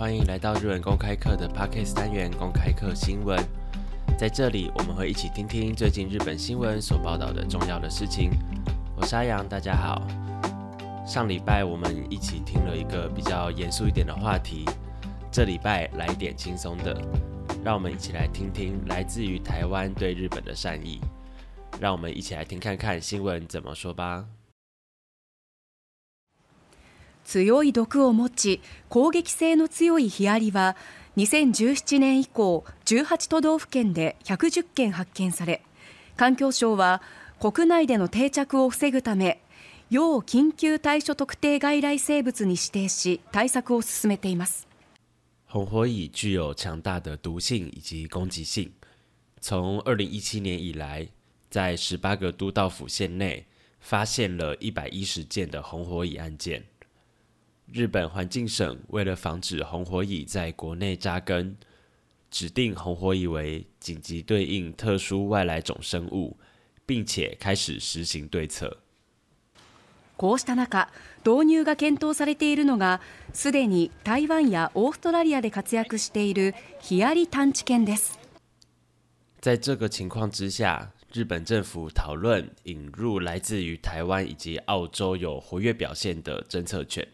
欢迎来到日本公开课的 Podcast 单元——公开课新闻。在这里，我们会一起听听最近日本新闻所报道的重要的事情。我是阿阳，大家好。上礼拜我们一起听了一个比较严肃一点的话题，这礼拜来点轻松的，让我们一起来听听来自于台湾对日本的善意。让我们一起来听看看新闻怎么说吧。強い毒を持ち攻撃性の強いヒアリは2017年以降18都道府県で110件発見され環境省は国内での定着を防ぐため要緊急対処特定外来生物に指定し対策を進めています红火蚁具有强大的毒性以及攻击性。从二零一七年以来，在18个都道府县内发现了一百一件的红火蚁案件，日本环境省为了防止红火蚁在国内扎根，指定红火蚁为紧急对应特殊外来种生物，并且开始实行对策。こうした中、導入が検討されているのがすでに台湾やオーストラリアで活躍しているヒアリ探知犬です。在这个情况之下，日本政府讨论引入来自于台湾以及澳洲有活跃表现的侦测犬。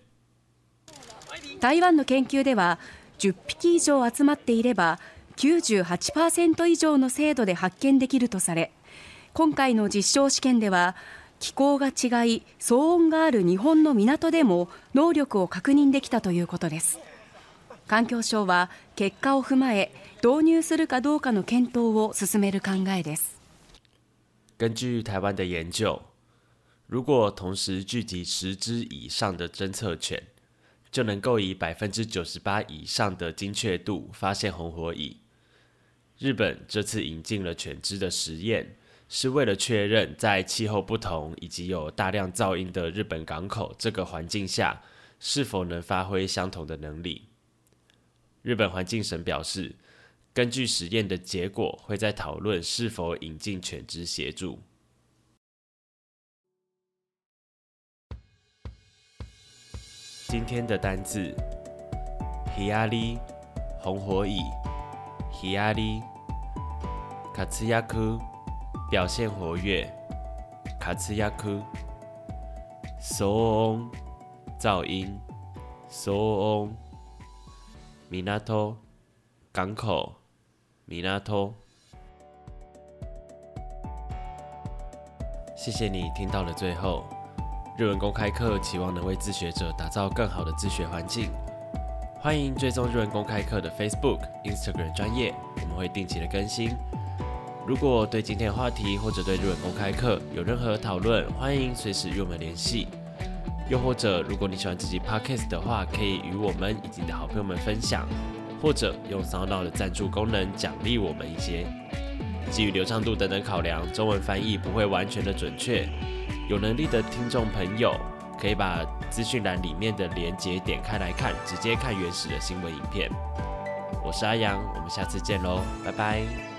台湾の研究では10匹以上集まっていれば98%以上の精度で発見できるとされ今回の実証試験では気候が違い騒音がある日本の港でも能力を確認できたということです環境省は結果を踏まえ導入するかどうかの検討を進める考えです根据台湾的研究如果同时聚集十只以上的侦测犬就能够以百分之九十八以上的精确度发现红火蚁。日本这次引进了犬只的实验，是为了确认在气候不同以及有大量噪音的日本港口这个环境下，是否能发挥相同的能力。日本环境省表示，根据实验的结果，会在讨论是否引进犬只协助。今天的单字：hirari（ 红火蚁）、h i r a r 卡兹雅库）表现活跃、卡兹雅库、s o o n 噪音）、soong（ 米拉托港口）、米拉托。谢谢你听到了最后。日文公开课期望能为自学者打造更好的自学环境，欢迎追踪日文公开课的 Facebook、Instagram 专业，我们会定期的更新。如果对今天的话题或者对日文公开课有任何讨论，欢迎随时与我们联系。又或者，如果你喜欢自己 Podcast 的话，可以与我们以及你的好朋友们分享，或者用 s o u n d o 的赞助功能奖励我们一些。基于流畅度等等考量，中文翻译不会完全的准确。有能力的听众朋友，可以把资讯栏里面的连接点开来看，直接看原始的新闻影片。我是阿阳，我们下次见喽，拜拜。